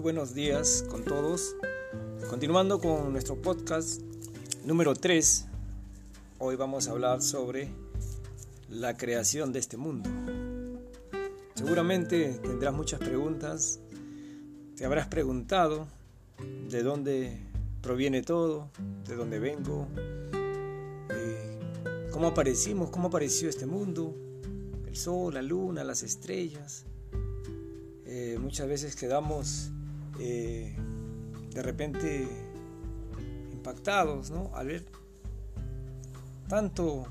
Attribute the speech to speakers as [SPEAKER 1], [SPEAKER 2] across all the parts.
[SPEAKER 1] buenos días con todos. Continuando con nuestro podcast número 3, hoy vamos a hablar sobre la creación de este mundo. Seguramente tendrás muchas preguntas, te habrás preguntado de dónde proviene todo, de dónde vengo, eh, cómo aparecimos, cómo apareció este mundo, el sol, la luna, las estrellas. Eh, muchas veces quedamos eh, de repente impactados ¿no? al ver tanto,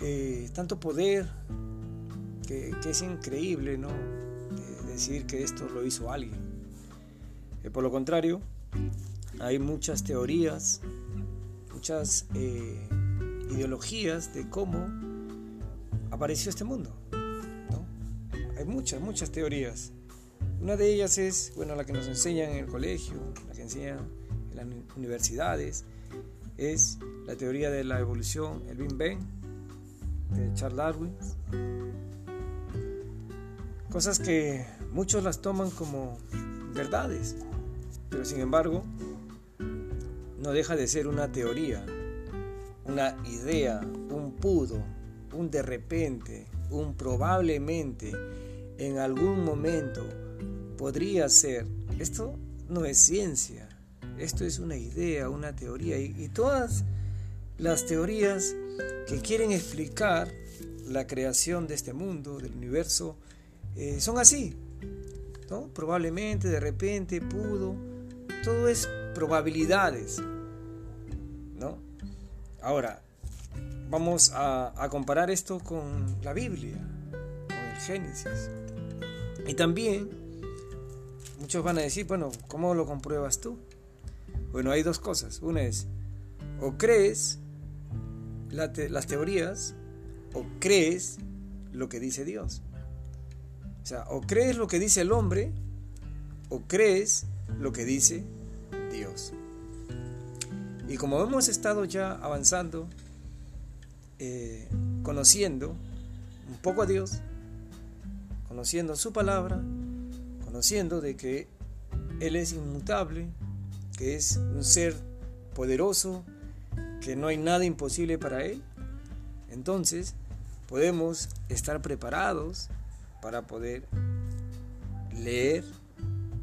[SPEAKER 1] eh, tanto poder que, es increíble ¿no? decir que esto lo hizo alguien. por lo contrario, hay muchas teorías, muchas ideologías de cómo apareció este mundo muchas, muchas teorías. Una de ellas es, bueno, la que nos enseñan en el colegio, la que enseñan en las universidades, es la teoría de la evolución, el Big Bang, de Charles Darwin. Cosas que muchos las toman como verdades, pero sin embargo no deja de ser una teoría, una idea, un pudo, un de repente, un probablemente, en algún momento podría ser. Esto no es ciencia, esto es una idea, una teoría. Y, todas las teorías que quieren explicar la creación de este mundo, del universo, eh, son así. ¿no? Probablemente, de repente, pudo. Todo es probabilidades. ¿no? Ahora, vamos a, a comparar esto con la Biblia, con el Génesis. Y también muchos van a decir, bueno, ¿cómo lo compruebas tú? Bueno, hay dos cosas. Una es, o crees las teorías o crees lo que dice Dios. O sea, o crees lo que dice el hombre o crees lo que dice Dios. Y como hemos estado ya avanzando, eh, conociendo un poco a Dios, conociendo su palabra, conociendo de que Él es inmutable, que es un ser poderoso, que no hay nada imposible para Él, entonces podemos estar preparados para poder leer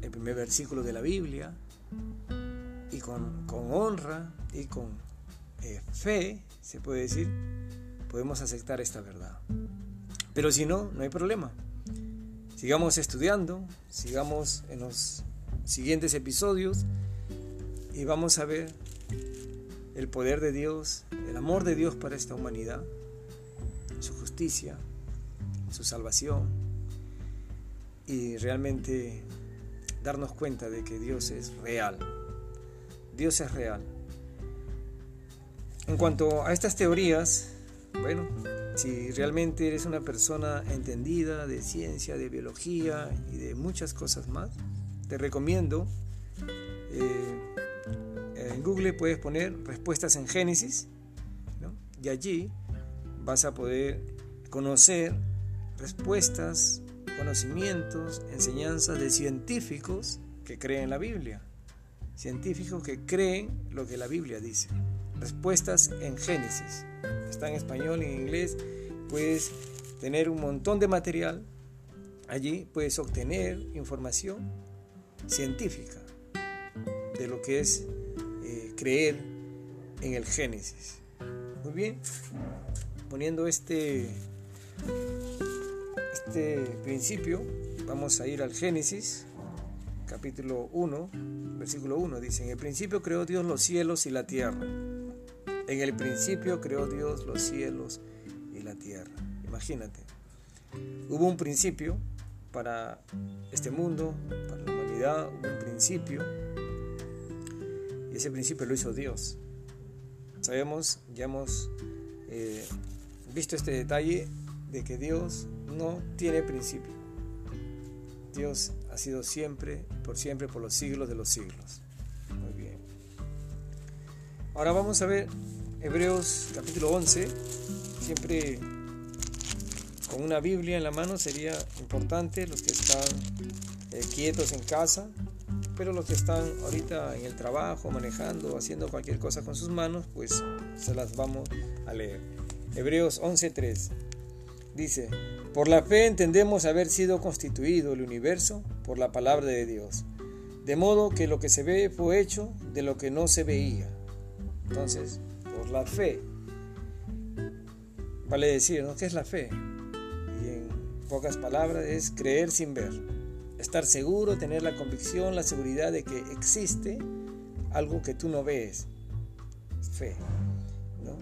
[SPEAKER 1] el primer versículo de la Biblia y con, honra y con eh, fe, se puede decir, podemos aceptar esta verdad. Pero si no, no hay problema. Sigamos estudiando, sigamos en los siguientes episodios y vamos a ver el poder de Dios, el amor de Dios para esta humanidad, su justicia, su salvación y realmente darnos cuenta de que Dios es real. Dios es real. En cuanto a estas teorías, bueno, si realmente eres una persona entendida de ciencia, de biología y de muchas cosas más, te recomiendo, eh, en Google puedes poner respuestas en Génesis y allí vas a poder conocer respuestas, conocimientos, enseñanzas de científicos que creen la Biblia, científicos que creen lo que la Biblia dice. Respuestas en Génesis está en español en inglés, puedes tener un montón de material. Allí puedes obtener información científica de lo que es eh, creer en el Génesis. Muy bien, poniendo este, este principio, vamos a ir al Génesis, capítulo 1, versículo 1. Dice, en el principio creó Dios los cielos y la tierra. En el principio creó Dios los cielos y la tierra. Imagínate. Hubo un principio para este mundo, para la humanidad, hubo un principio. Y ese principio lo hizo Dios. Sabemos, ya hemos eh, visto este detalle de que Dios no tiene principio. Dios ha sido siempre, por siempre, por los siglos de los siglos. Muy bien. Ahora vamos a ver Hebreos capítulo 11, siempre con una Biblia en la mano sería importante los que están eh, quietos en casa, pero los que están ahorita en el trabajo, manejando, haciendo cualquier cosa con sus manos, pues se las vamos a leer. Hebreos 11:3 dice, por la fe entendemos haber sido constituido el universo por la palabra de Dios, de modo que lo que se ve fue hecho de lo que no se veía. Entonces, por la fe, vale decir, ¿no? ¿Qué es la fe? Y en pocas palabras es creer sin ver estar seguro, tener la convicción, la seguridad de que existe algo que tú no ves. Fe.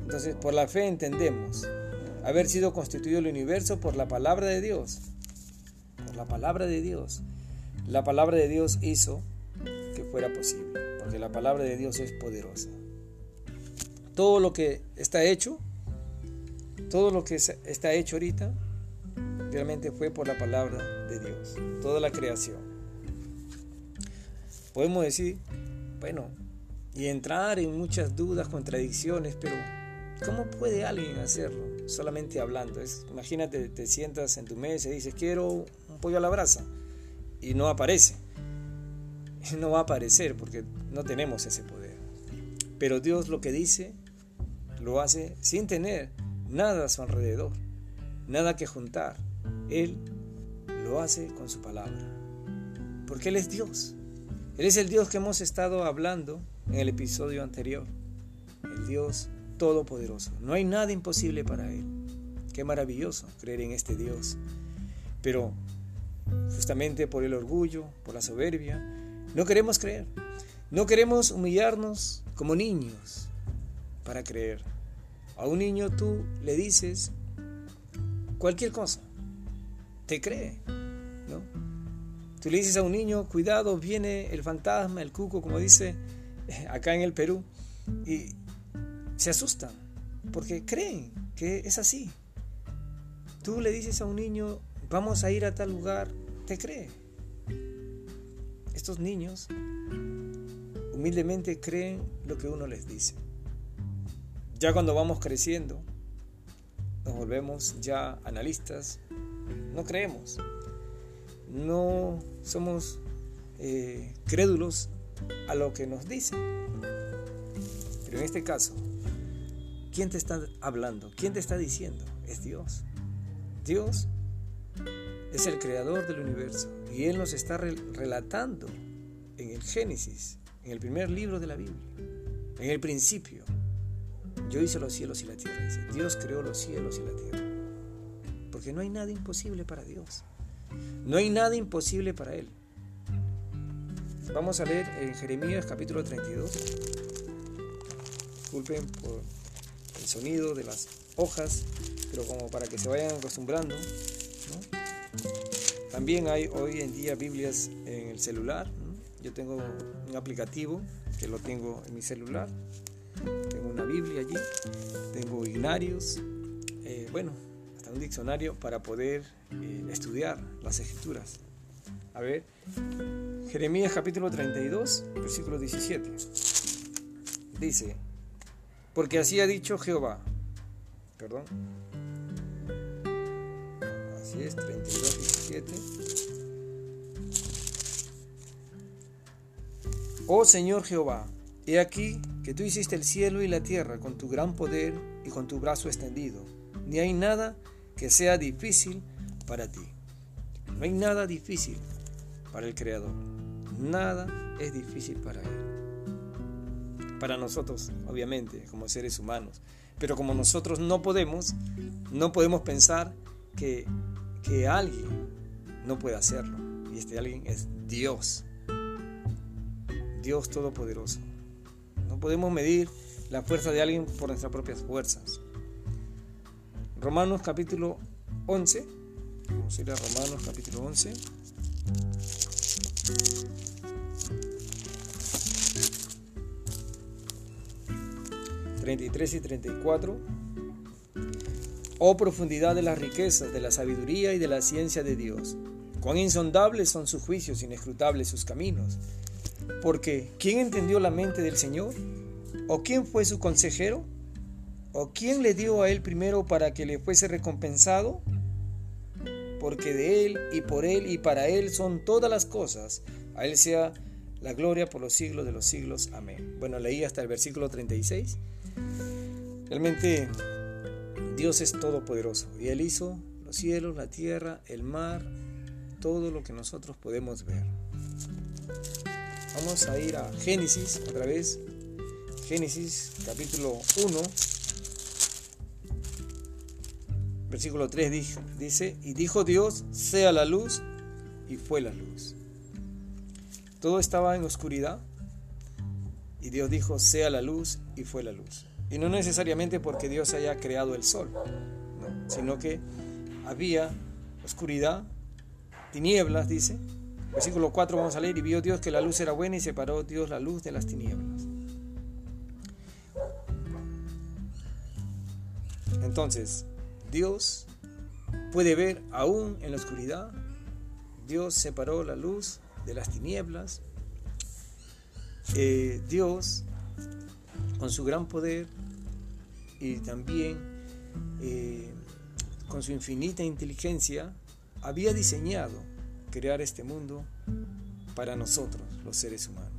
[SPEAKER 1] Entonces, por la fe entendemos haber sido constituido el universo por la palabra de Dios. Por la palabra de Dios. La palabra de Dios hizo que fuera posible, porque la palabra de Dios es poderosa. Todo lo que está hecho, todo lo que está hecho ahorita, realmente fue por la palabra de Dios, toda la creación. Podemos decir, bueno, y entrar en muchas dudas, contradicciones, pero ¿cómo puede alguien hacerlo? Solamente hablando. Imagínate, te sientas en tu mesa y dices, quiero un pollo a la brasa, y no aparece. No va a aparecer porque no tenemos ese poder. Pero Dios lo que dice, lo hace sin tener nada a su alrededor, nada que juntar. Él lo hace con su palabra. Porque Él es Dios. Él es el Dios que hemos estado hablando en el episodio anterior. El Dios Todopoderoso. No hay nada imposible para Él. Qué maravilloso creer en este Dios. Pero justamente por el orgullo, por la soberbia, no queremos creer. No queremos humillarnos como niños para creer. A un niño tú le dices cualquier cosa te cree. ¿no? Tú le dices a un niño, cuidado, viene el fantasma, el cuco, como dice eh, acá en el Perú, y se asustan, porque creen que es así. Tú le dices a un niño, vamos a ir a tal lugar, te cree. Estos niños humildemente creen lo que uno les dice. Ya cuando vamos creciendo, nos volvemos ya analistas, no creemos, no somos eh, crédulos a lo que nos dicen. Pero en este caso, ¿quién te está hablando? ¿Quién te está diciendo? Es Dios. Dios es el creador del universo y Él nos está relatando en el Génesis, en el primer libro de la Biblia, en el principio. Yo hice los cielos y la tierra. Dice, Dios creó los cielos y la tierra porque no hay nada imposible para Dios. No hay nada imposible para Él. Vamos a leer en Jeremías capítulo 32. Disculpen por el sonido de las hojas, pero como para que se vayan acostumbrando. También hay hoy en día Biblias en el celular. Yo tengo un aplicativo que lo tengo en mi celular. Biblia allí. Tengo ignarios. Eh, bueno, un diccionario para poder eh, estudiar las escrituras. A ver, Jeremías capítulo 32, versículo 17. Dice, porque así ha dicho Jehová. Perdón. Así es, 32, 17. Oh Señor Jehová, he aquí que tú hiciste el cielo y la tierra con tu gran poder y con tu brazo extendido. Ni hay nada que sea difícil para ti. No hay nada difícil para el Creador. Nada es difícil para Él. Para nosotros, obviamente, como seres humanos. Pero como nosotros no podemos, no podemos pensar que, que alguien no puede hacerlo. Y este alguien es Dios. Dios Todopoderoso. Podemos medir la fuerza de alguien por nuestras propias fuerzas. Romanos capítulo 11. Vamos a ir a Romanos capítulo 11. ...33 y 34... Oh profundidad de las riquezas, de la sabiduría y de la ciencia de Dios. Cuán insondables son sus juicios, inescrutables sus caminos. Porque, ¿quién entendió la mente del Señor? ¿O quién fue su consejero? ¿O quién le dio a él primero para que le fuese recompensado? porque de Él y por Él y para Él son todas las cosas. A Él sea la gloria por los siglos de los siglos. Amén. Bueno, leí hasta el versículo 36. Realmente Dios es todopoderoso y Él hizo los cielos, la tierra, el mar, todo lo que nosotros podemos ver. Vamos a ir a Génesis otra vez. Génesis capítulo 1, versículo 3 dice, y dijo Dios, sea la luz, y fue la luz. Todo estaba en oscuridad, y Dios dijo, sea la luz, y fue la luz. Y no necesariamente porque Dios haya creado el sol, sino que había oscuridad, tinieblas, dice. Versículo 4 vamos a leer, y vio Dios que la luz era buena y separó Dios la luz de las tinieblas. Entonces, Dios puede ver aún en la oscuridad. Dios separó la luz de las tinieblas. Eh, Dios, con su gran poder y también eh, con su infinita inteligencia, había diseñado crear este mundo para nosotros, los seres humanos.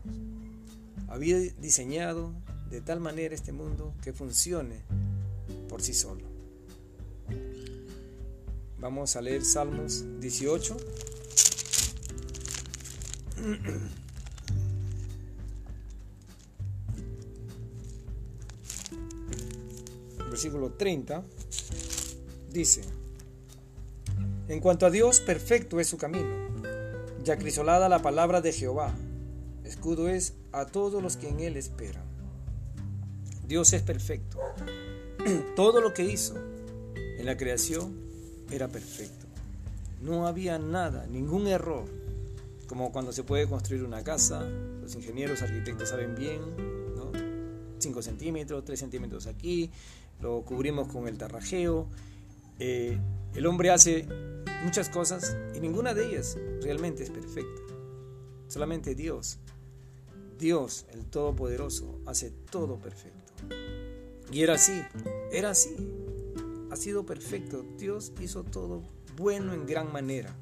[SPEAKER 1] Había diseñado de tal manera este mundo que funcione por sí solo. Vamos a leer Salmos 18. Versículo 30 dice, en cuanto a Dios, perfecto es su camino, ya crisolada la palabra de Jehová, escudo es a todos los que en él esperan. Dios es perfecto, todo lo que hizo en la creación era perfecto. No había nada, ningún error. Como cuando se puede construir una casa, los ingenieros, arquitectos saben bien, ¿no? 5 centímetros, 3 centímetros aquí, lo cubrimos con el tarrajeo. Eh, el hombre hace muchas cosas y ninguna de ellas realmente es perfecta. Solamente Dios, Dios, el Todopoderoso, hace todo perfecto. Y era así, era así. Ha sido perfecto. Dios hizo todo bueno en gran manera.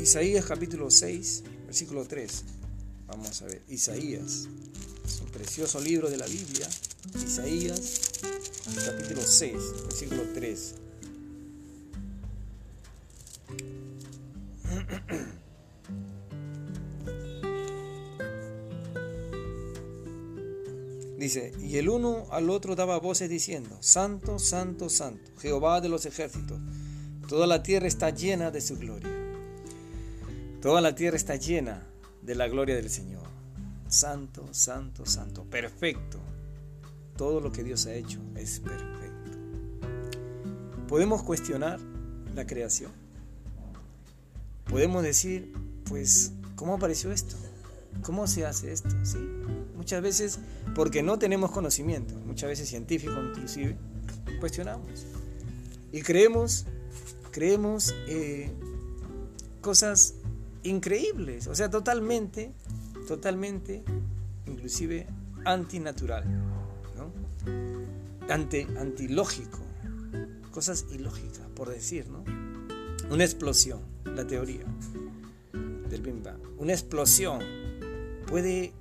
[SPEAKER 1] Isaías capítulo 6, versículo 3. Vamos a ver, Isaías. Es un precioso libro de la Biblia. Isaías capítulo 6, versículo 3. Dice, y el uno al otro daba voces diciendo, Santo, Santo, Santo, Jehová de los ejércitos, toda la tierra está llena de su gloria. Toda la tierra está llena de la gloria del Señor. Santo, Santo, Santo, perfecto. Todo lo que Dios ha hecho es perfecto. Podemos cuestionar la creación. Podemos decir, pues, ¿cómo apareció esto? ¿Cómo se hace esto? ¿Sí? Muchas veces, porque no tenemos conocimiento, muchas veces científico inclusive, cuestionamos. Y creemos, creemos eh, cosas increíbles, o sea, totalmente, totalmente, inclusive antinatural. Ante, antilógico, cosas ilógicas, por decir, ¿no? Una explosión, la teoría del Big una explosión puede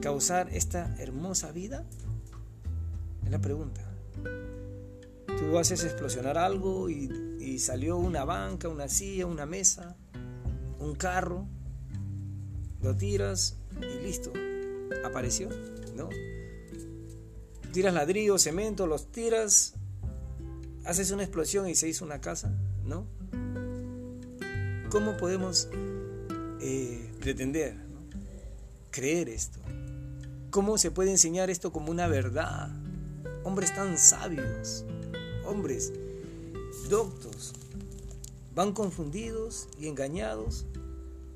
[SPEAKER 1] causar esta hermosa vida? Es la pregunta. Tú haces explosionar algo y, salió una banca, una silla, una mesa, un carro, lo tiras y listo, apareció, ¿no? Tiras ladrillo, cemento, los tiras, haces una explosión y se hizo una casa, ¿no? ¿Cómo podemos eh, pretender creer esto? ¿Cómo se puede enseñar esto como una verdad? Hombres tan sabios, hombres doctos, van confundidos y engañados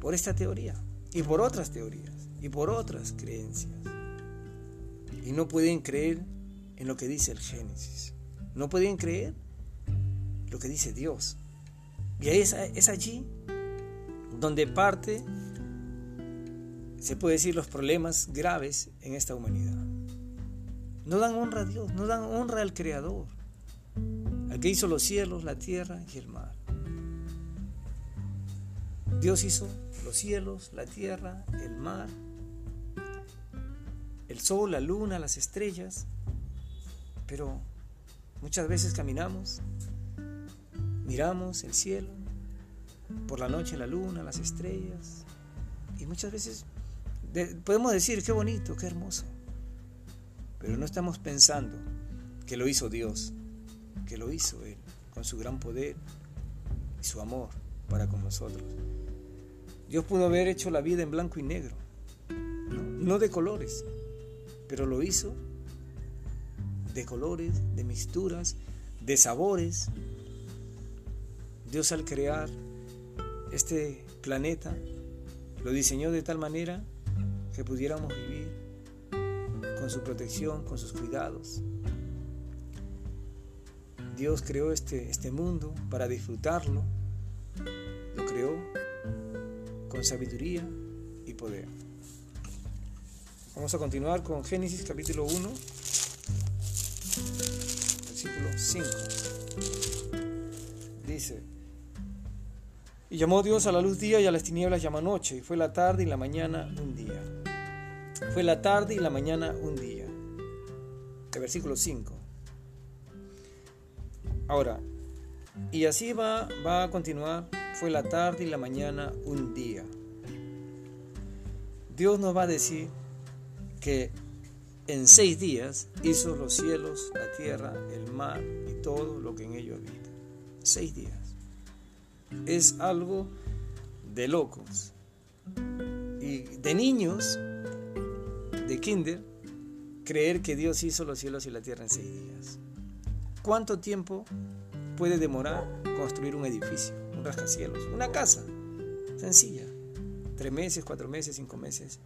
[SPEAKER 1] por esta teoría y por otras teorías y por otras creencias. Y no pueden creer en lo que dice el Génesis. No pueden creer lo que dice Dios. Y es, es allí donde parte se puede decir los problemas graves en esta humanidad. no dan honra a Dios, no dan honra al Creador, al que hizo los cielos, la tierra y el mar. Dios hizo los cielos, la tierra, el mar, el sol, la luna, las estrellas, pero muchas veces caminamos, miramos el cielo, por la noche la luna, las estrellas, y muchas veces podemos decir, qué bonito, qué hermoso, pero no estamos pensando que lo hizo Dios, que lo hizo Él, con su gran poder y su amor para con nosotros. Dios pudo haber hecho la vida en blanco y negro, no de colores, pero lo hizo de colores, de mixturas, de sabores. Dios al crear este planeta lo diseñó de tal manera que pudiéramos vivir con su protección, con sus cuidados. Dios creó este, este mundo para disfrutarlo. Lo creó con sabiduría y poder. Vamos a continuar con Génesis capítulo 1, versículo 5. Dice, y llamó Dios a la luz día y a las tinieblas llama noche, y fue la tarde y la mañana un día. Fue la tarde y la mañana un día. Versículo 5. Ahora, y así va, va a continuar, fue la tarde y la mañana un día. Dios nos va a decir que en seis días hizo los cielos, la tierra, el mar y todo lo que en ellos habita. Seis días. Es algo de locos. Y de niños, de kinder, creer que Dios hizo los cielos y la tierra en seis días. ¿Cuánto tiempo puede demorar construir un edificio, un rascacielos, una casa? Sencilla. Tres meses, cuatro meses, cinco meses.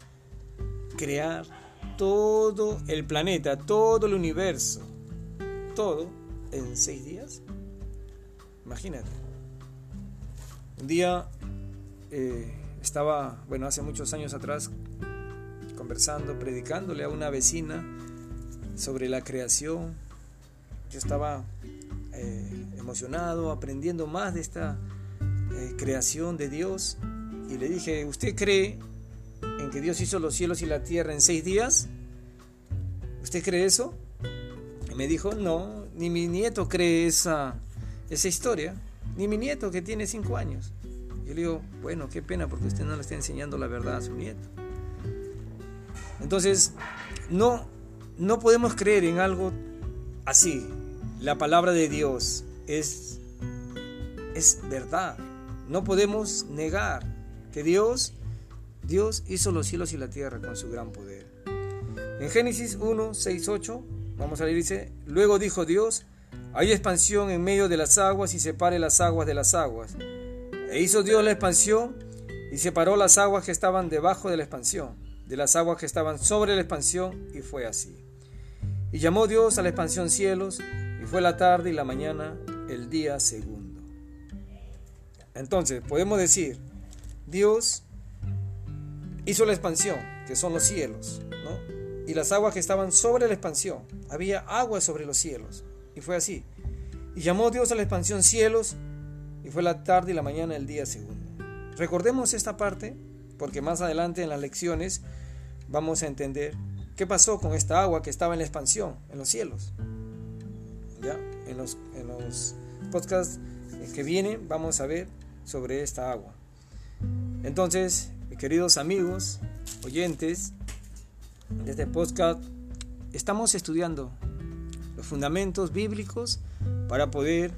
[SPEAKER 1] Crear todo el planeta, todo el universo, todo en seis días. Imagínate. Un día eh, estaba, bueno, hace muchos años atrás, conversando, predicándole a una vecina sobre la creación. Yo estaba eh, emocionado, aprendiendo más de esta eh, creación de Dios. Y le dije, ¿usted cree en que Dios hizo los cielos y la tierra en seis días? ¿Usted cree eso? Y me dijo, no, ni mi nieto cree esa, esa historia, ni mi nieto que tiene cinco años. Yo le digo, bueno, qué pena porque usted no le está enseñando la verdad a su nieto. Entonces, no, no podemos creer en algo así. La palabra de Dios es, es verdad. No podemos negar que Dios Dios hizo los cielos y la tierra con su gran poder. En Génesis 1, 6, 8, vamos a leer, dice, luego dijo Dios, hay expansión en medio de las aguas y separe las aguas de las aguas. E hizo Dios la expansión y separó las aguas que estaban debajo de la expansión, de las aguas que estaban sobre la expansión, y fue así. Y llamó Dios a la expansión cielos, y fue la tarde y la mañana el día segundo. Entonces, podemos decir, Dios hizo la expansión, que son los cielos, ¿no? y las aguas que estaban sobre la expansión. Había agua sobre los cielos. Y fue así. Y llamó Dios a la expansión cielos, y fue la tarde y la mañana el día segundo. Recordemos esta parte, porque más adelante en las lecciones vamos a entender qué pasó con esta agua que estaba en la expansión, en los cielos. ¿Ya? En los, en los podcasts que vienen vamos a ver sobre esta agua. Entonces, queridos amigos, oyentes de este podcast, estamos estudiando los fundamentos bíblicos para poder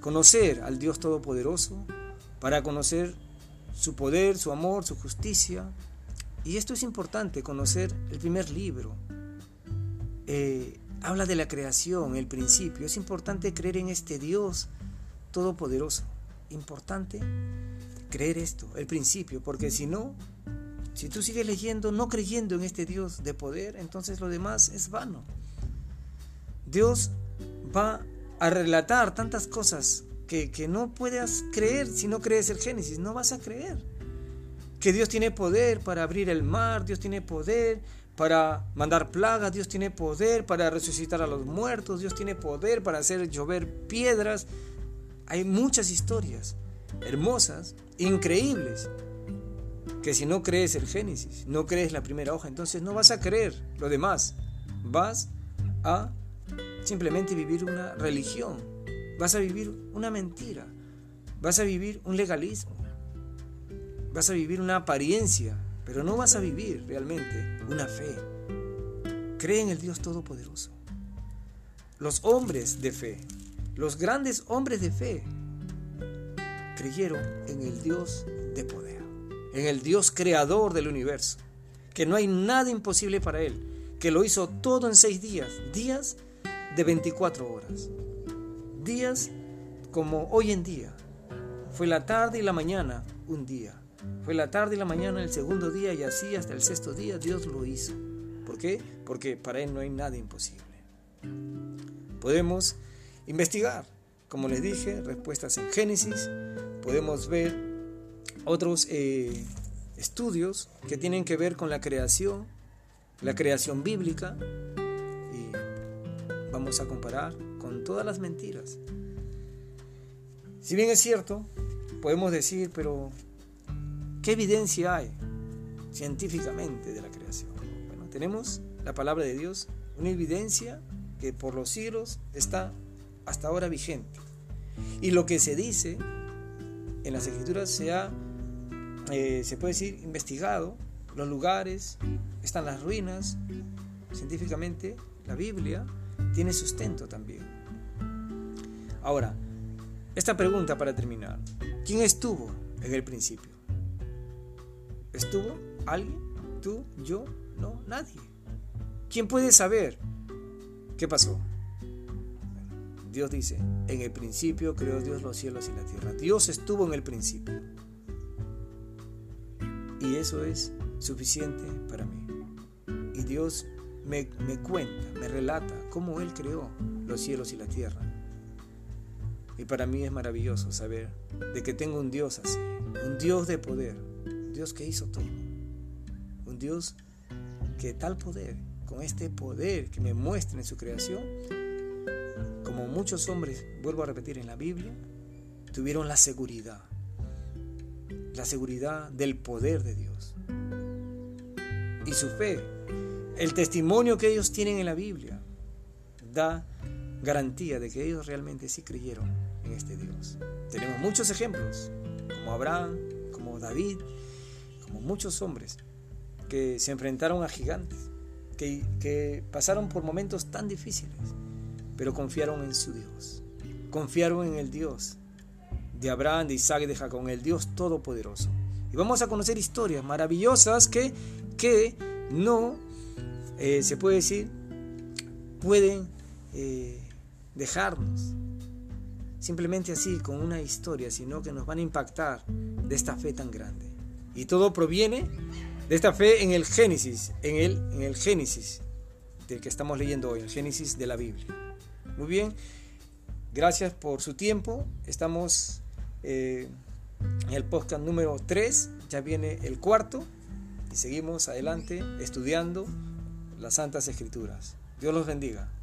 [SPEAKER 1] conocer al Dios Todopoderoso, para conocer su poder, su amor, su justicia. Y esto es importante, conocer el primer libro. Eh, habla de la creación, el principio. Es importante creer en este Dios Todopoderoso. Importante creer esto, el principio, porque si no, si tú sigues leyendo no creyendo en este Dios de poder, entonces lo demás es vano. Dios va a relatar tantas cosas que, que no puedas creer si no crees el Génesis, no vas a creer. Que Dios tiene poder para abrir el mar, Dios tiene poder para mandar plagas, Dios tiene poder para resucitar a los muertos, Dios tiene poder para hacer llover piedras. Hay muchas historias hermosas, increíbles, que si no crees el Génesis, no crees la primera hoja, entonces no vas a creer lo demás. Vas a simplemente vivir una religión, vas a vivir una mentira, vas a vivir un legalismo, vas a vivir una apariencia, pero no vas a vivir realmente una fe. Cree en el Dios Todopoderoso. Los hombres de fe, los grandes hombres de fe, creyeron en el Dios de poder, en el Dios creador del universo, que no hay nada imposible para Él, que lo hizo todo en seis días, días de 24 horas, días como hoy en día. Fue la tarde y la mañana un día, fue la tarde y la mañana el segundo día y así hasta el sexto día Dios lo hizo. ¿Por qué? Porque para Él no hay nada imposible. Podemos investigar, como les dije, respuestas en Génesis, podemos ver otros eh, estudios que tienen que ver con la creación, la creación bíblica, y vamos a comparar con todas las mentiras. Si bien es cierto, podemos decir, pero ¿Qué evidencia hay científicamente de la creación? Bueno, tenemos la palabra de Dios, una evidencia que por los siglos está hasta ahora vigente. Y lo que se dice en las escrituras se ha, eh, se puede decir, investigado, los lugares, están las ruinas, científicamente la Biblia tiene sustento también. Ahora, esta pregunta para terminar, ¿quién estuvo en el principio? ¿Estuvo alguien? ¿Tú? ¿Yo? No, nadie. ¿Quién puede saber qué pasó? Dios dice, en el principio creó Dios los cielos y la tierra. Dios estuvo en el principio. Y eso es suficiente para mí. Y Dios me, me, cuenta, me relata cómo Él creó los cielos y la tierra. Y para mí es maravilloso saber de que tengo un Dios así, un Dios de poder, Dios que hizo todo. Un Dios que tal poder, con este poder que me muestra en su creación, como muchos hombres, vuelvo a repetir en la Biblia, tuvieron la seguridad, la seguridad del poder de Dios. Y su fe, el testimonio que ellos tienen en la Biblia, da garantía de que ellos realmente sí creyeron en este Dios. Tenemos muchos ejemplos, como Abraham, como David, muchos hombres que se enfrentaron a gigantes, que, que pasaron por momentos tan difíciles, pero confiaron en su Dios, confiaron en el Dios de Abraham, de Isaac y de Jacob, el Dios Todopoderoso. Y vamos a conocer historias maravillosas que, que no, eh, se puede decir, pueden eh, dejarnos simplemente así con una historia, sino que nos van a impactar de esta fe tan grande. Y todo proviene de esta fe en el Génesis, en el, en el Génesis del que estamos leyendo hoy, el Génesis de la Biblia. Muy bien, gracias por su tiempo. Estamos eh, en el podcast número 3, ya viene el cuarto y seguimos adelante estudiando las Santas Escrituras. Dios los bendiga.